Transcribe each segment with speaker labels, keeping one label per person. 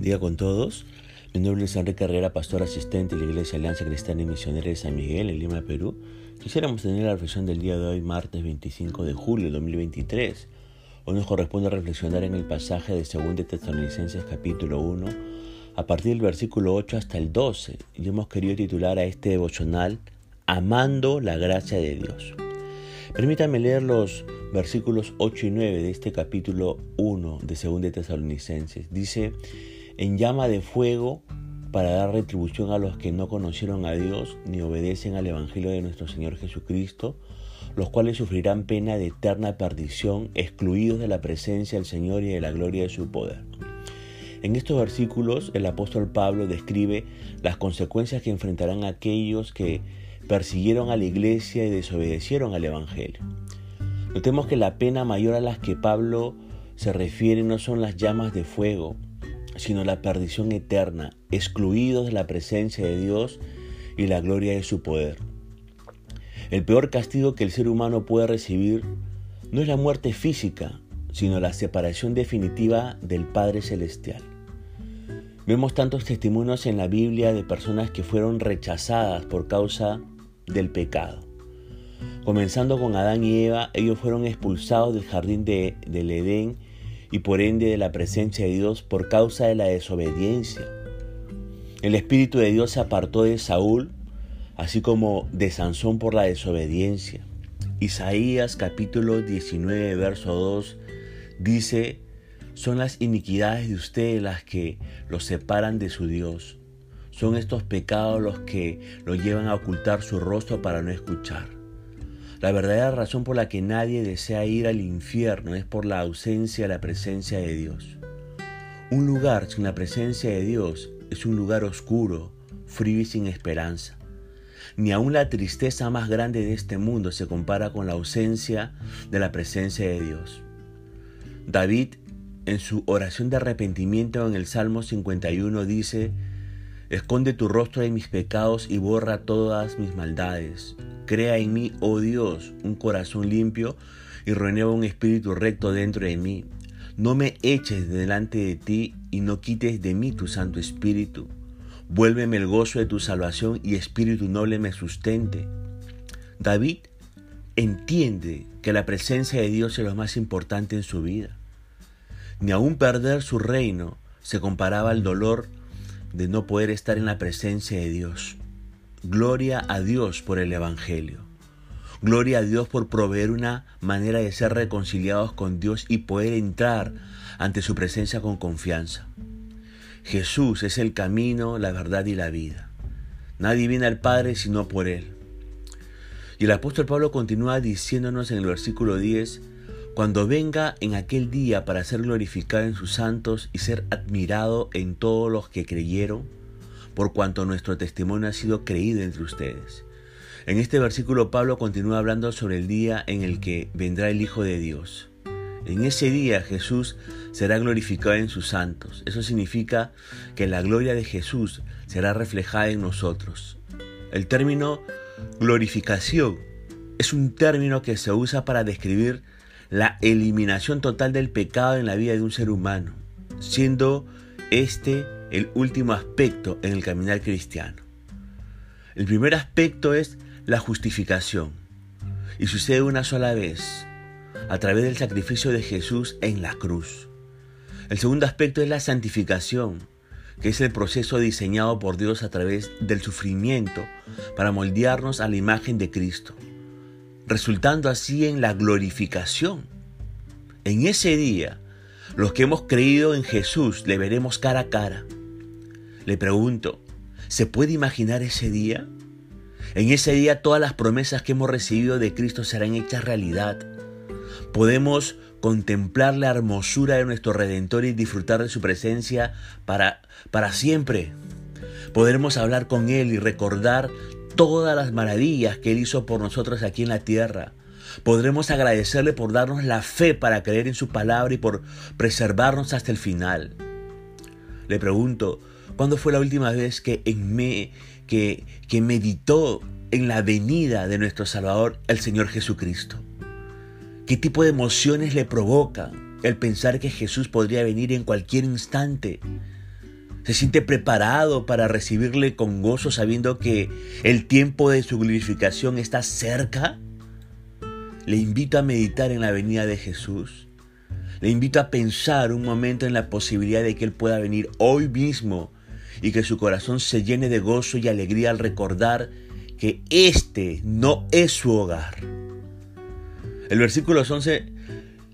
Speaker 1: bendiga con todos. Mi nombre es Enrique Carrera, pastor asistente de la Iglesia Alianza Cristiana y Misionera de San Miguel, en Lima, Perú. Quisiéramos tener la reflexión del día de hoy, martes 25 de julio de 2023. Hoy nos corresponde reflexionar en el pasaje de 2 Tesalonicenses capítulo 1, a partir del versículo 8 hasta el 12. Y hemos querido titular a este devocional Amando la gracia de Dios. Permítanme leer los versículos 8 y 9 de este capítulo 1 de 2 Tesalonicenses. Dice, en llama de fuego para dar retribución a los que no conocieron a Dios ni obedecen al Evangelio de nuestro Señor Jesucristo, los cuales sufrirán pena de eterna perdición, excluidos de la presencia del Señor y de la gloria de su poder. En estos versículos el apóstol Pablo describe las consecuencias que enfrentarán aquellos que persiguieron a la iglesia y desobedecieron al Evangelio. Notemos que la pena mayor a las que Pablo se refiere no son las llamas de fuego, sino la perdición eterna, excluidos de la presencia de Dios y la gloria de su poder. El peor castigo que el ser humano puede recibir no es la muerte física, sino la separación definitiva del Padre Celestial. Vemos tantos testimonios en la Biblia de personas que fueron rechazadas por causa del pecado. Comenzando con Adán y Eva, ellos fueron expulsados del jardín de, del Edén y por ende de la presencia de Dios por causa de la desobediencia. El Espíritu de Dios se apartó de Saúl, así como de Sansón por la desobediencia. Isaías capítulo 19, verso 2 dice, son las iniquidades de ustedes las que los separan de su Dios. Son estos pecados los que lo llevan a ocultar su rostro para no escuchar. La verdadera razón por la que nadie desea ir al infierno es por la ausencia de la presencia de Dios. Un lugar sin la presencia de Dios es un lugar oscuro, frío y sin esperanza. Ni aun la tristeza más grande de este mundo se compara con la ausencia de la presencia de Dios. David, en su oración de arrepentimiento en el Salmo 51, dice, Esconde tu rostro de mis pecados y borra todas mis maldades. Crea en mí, oh Dios, un corazón limpio y renueva un espíritu recto dentro de mí. No me eches delante de ti y no quites de mí tu Santo Espíritu. Vuélveme el gozo de tu salvación y espíritu noble me sustente. David entiende que la presencia de Dios es lo más importante en su vida. Ni aun perder su reino se comparaba al dolor de no poder estar en la presencia de Dios. Gloria a Dios por el Evangelio. Gloria a Dios por proveer una manera de ser reconciliados con Dios y poder entrar ante su presencia con confianza. Jesús es el camino, la verdad y la vida. Nadie viene al Padre sino por Él. Y el apóstol Pablo continúa diciéndonos en el versículo 10, cuando venga en aquel día para ser glorificado en sus santos y ser admirado en todos los que creyeron, por cuanto nuestro testimonio ha sido creído entre ustedes. En este versículo Pablo continúa hablando sobre el día en el que vendrá el Hijo de Dios. En ese día Jesús será glorificado en sus santos. Eso significa que la gloria de Jesús será reflejada en nosotros. El término glorificación es un término que se usa para describir la eliminación total del pecado en la vida de un ser humano, siendo este el último aspecto en el caminar cristiano. El primer aspecto es la justificación y sucede una sola vez, a través del sacrificio de Jesús en la cruz. El segundo aspecto es la santificación, que es el proceso diseñado por Dios a través del sufrimiento para moldearnos a la imagen de Cristo resultando así en la glorificación. En ese día, los que hemos creído en Jesús le veremos cara a cara. Le pregunto, ¿se puede imaginar ese día? En ese día todas las promesas que hemos recibido de Cristo serán hechas realidad. Podemos contemplar la hermosura de nuestro Redentor y disfrutar de su presencia para, para siempre. Podremos hablar con Él y recordar todas las maravillas que Él hizo por nosotros aquí en la tierra. Podremos agradecerle por darnos la fe para creer en su palabra y por preservarnos hasta el final. Le pregunto, ¿cuándo fue la última vez que, en que, que meditó en la venida de nuestro Salvador, el Señor Jesucristo? ¿Qué tipo de emociones le provoca el pensar que Jesús podría venir en cualquier instante? ¿Se siente preparado para recibirle con gozo sabiendo que el tiempo de su glorificación está cerca? Le invito a meditar en la venida de Jesús. Le invito a pensar un momento en la posibilidad de que Él pueda venir hoy mismo y que su corazón se llene de gozo y alegría al recordar que este no es su hogar. El versículo 11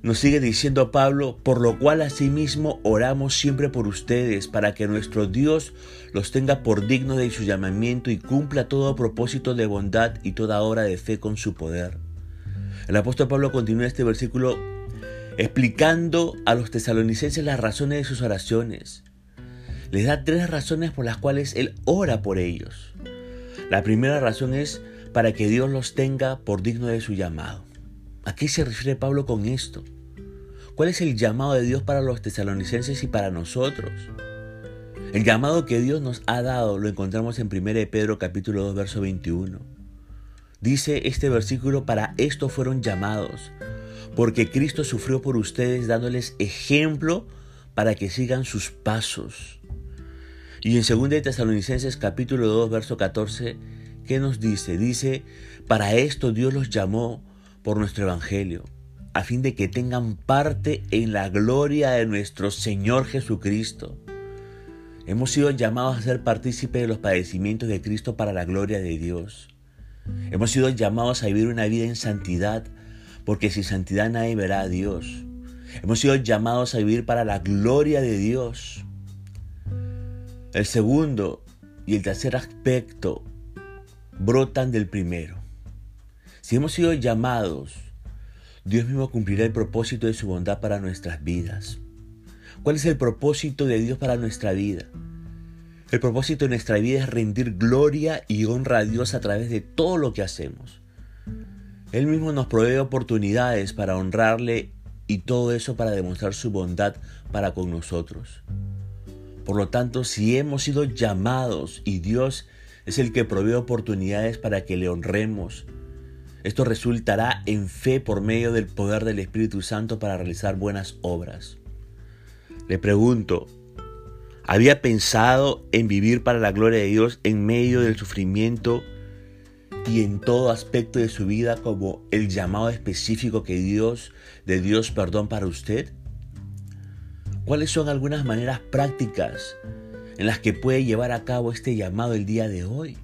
Speaker 1: nos sigue diciendo Pablo, por lo cual asimismo oramos siempre por ustedes, para que nuestro Dios los tenga por dignos de su llamamiento y cumpla todo propósito de bondad y toda obra de fe con su poder. El apóstol Pablo continúa este versículo explicando a los tesalonicenses las razones de sus oraciones. Les da tres razones por las cuales él ora por ellos. La primera razón es para que Dios los tenga por digno de su llamado. ¿A qué se refiere Pablo con esto? ¿Cuál es el llamado de Dios para los tesalonicenses y para nosotros? El llamado que Dios nos ha dado lo encontramos en 1 Pedro capítulo 2 verso 21. Dice este versículo, para esto fueron llamados, porque Cristo sufrió por ustedes dándoles ejemplo para que sigan sus pasos. Y en 2 Tesalonicenses capítulo 2 verso 14, ¿qué nos dice? Dice, para esto Dios los llamó por nuestro evangelio a fin de que tengan parte en la gloria de nuestro Señor Jesucristo. Hemos sido llamados a ser partícipes de los padecimientos de Cristo para la gloria de Dios. Hemos sido llamados a vivir una vida en santidad, porque sin santidad nadie verá a Dios. Hemos sido llamados a vivir para la gloria de Dios. El segundo y el tercer aspecto brotan del primero. Si hemos sido llamados Dios mismo cumplirá el propósito de su bondad para nuestras vidas. ¿Cuál es el propósito de Dios para nuestra vida? El propósito de nuestra vida es rendir gloria y honra a Dios a través de todo lo que hacemos. Él mismo nos provee oportunidades para honrarle y todo eso para demostrar su bondad para con nosotros. Por lo tanto, si hemos sido llamados y Dios es el que provee oportunidades para que le honremos, esto resultará en fe por medio del poder del Espíritu Santo para realizar buenas obras. Le pregunto, ¿había pensado en vivir para la gloria de Dios en medio del sufrimiento y en todo aspecto de su vida como el llamado específico que Dios, de Dios perdón para usted? ¿Cuáles son algunas maneras prácticas en las que puede llevar a cabo este llamado el día de hoy?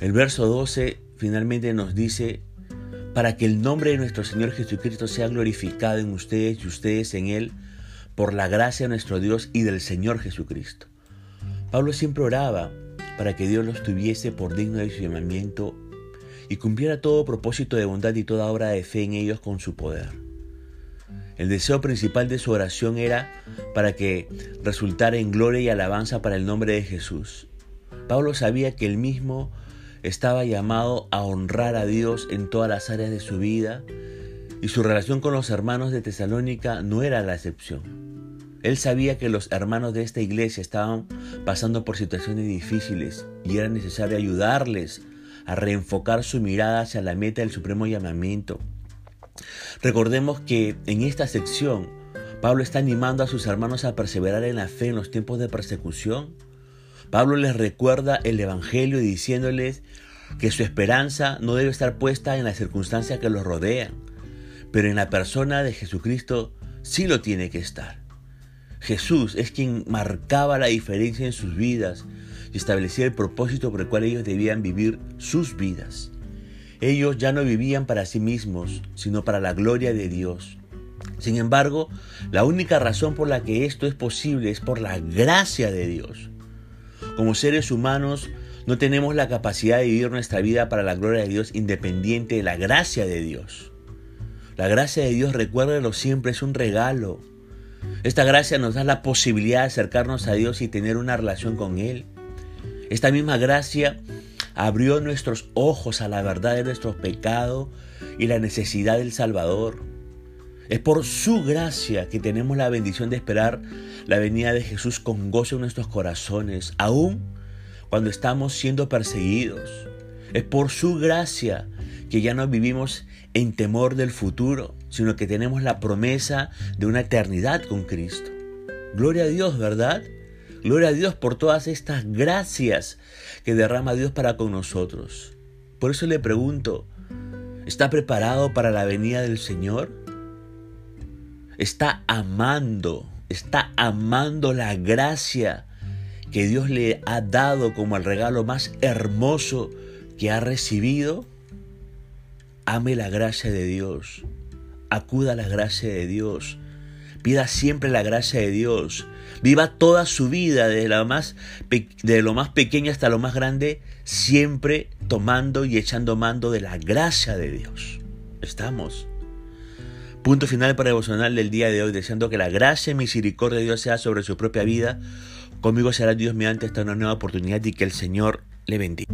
Speaker 1: El verso 12 finalmente nos dice, para que el nombre de nuestro Señor Jesucristo sea glorificado en ustedes y ustedes en Él, por la gracia de nuestro Dios y del Señor Jesucristo. Pablo siempre oraba para que Dios los tuviese por digno de su llamamiento y cumpliera todo propósito de bondad y toda obra de fe en ellos con su poder. El deseo principal de su oración era para que resultara en gloria y alabanza para el nombre de Jesús. Pablo sabía que el mismo estaba llamado a honrar a Dios en todas las áreas de su vida y su relación con los hermanos de Tesalónica no era la excepción. Él sabía que los hermanos de esta iglesia estaban pasando por situaciones difíciles y era necesario ayudarles a reenfocar su mirada hacia la meta del supremo llamamiento. Recordemos que en esta sección Pablo está animando a sus hermanos a perseverar en la fe en los tiempos de persecución Pablo les recuerda el Evangelio diciéndoles que su esperanza no debe estar puesta en las circunstancias que los rodean, pero en la persona de Jesucristo sí lo tiene que estar. Jesús es quien marcaba la diferencia en sus vidas y establecía el propósito por el cual ellos debían vivir sus vidas. Ellos ya no vivían para sí mismos, sino para la gloria de Dios. Sin embargo, la única razón por la que esto es posible es por la gracia de Dios. Como seres humanos no tenemos la capacidad de vivir nuestra vida para la gloria de Dios independiente de la gracia de Dios. La gracia de Dios, recuérdelo siempre, es un regalo. Esta gracia nos da la posibilidad de acercarnos a Dios y tener una relación con Él. Esta misma gracia abrió nuestros ojos a la verdad de nuestro pecado y la necesidad del Salvador. Es por su gracia que tenemos la bendición de esperar la venida de Jesús con gozo en nuestros corazones, aún cuando estamos siendo perseguidos. Es por su gracia que ya no vivimos en temor del futuro, sino que tenemos la promesa de una eternidad con Cristo. Gloria a Dios, ¿verdad? Gloria a Dios por todas estas gracias que derrama Dios para con nosotros. Por eso le pregunto, ¿está preparado para la venida del Señor? ¿Está amando, está amando la gracia que Dios le ha dado como el regalo más hermoso que ha recibido? Ame la gracia de Dios, acuda a la gracia de Dios, pida siempre la gracia de Dios, viva toda su vida, desde lo más, de lo más pequeño hasta lo más grande, siempre tomando y echando mando de la gracia de Dios. Estamos. Punto final para devocional del día de hoy, deseando que la gracia y misericordia de Dios sea sobre su propia vida. Conmigo será Dios mediante esta nueva oportunidad y que el Señor le bendiga.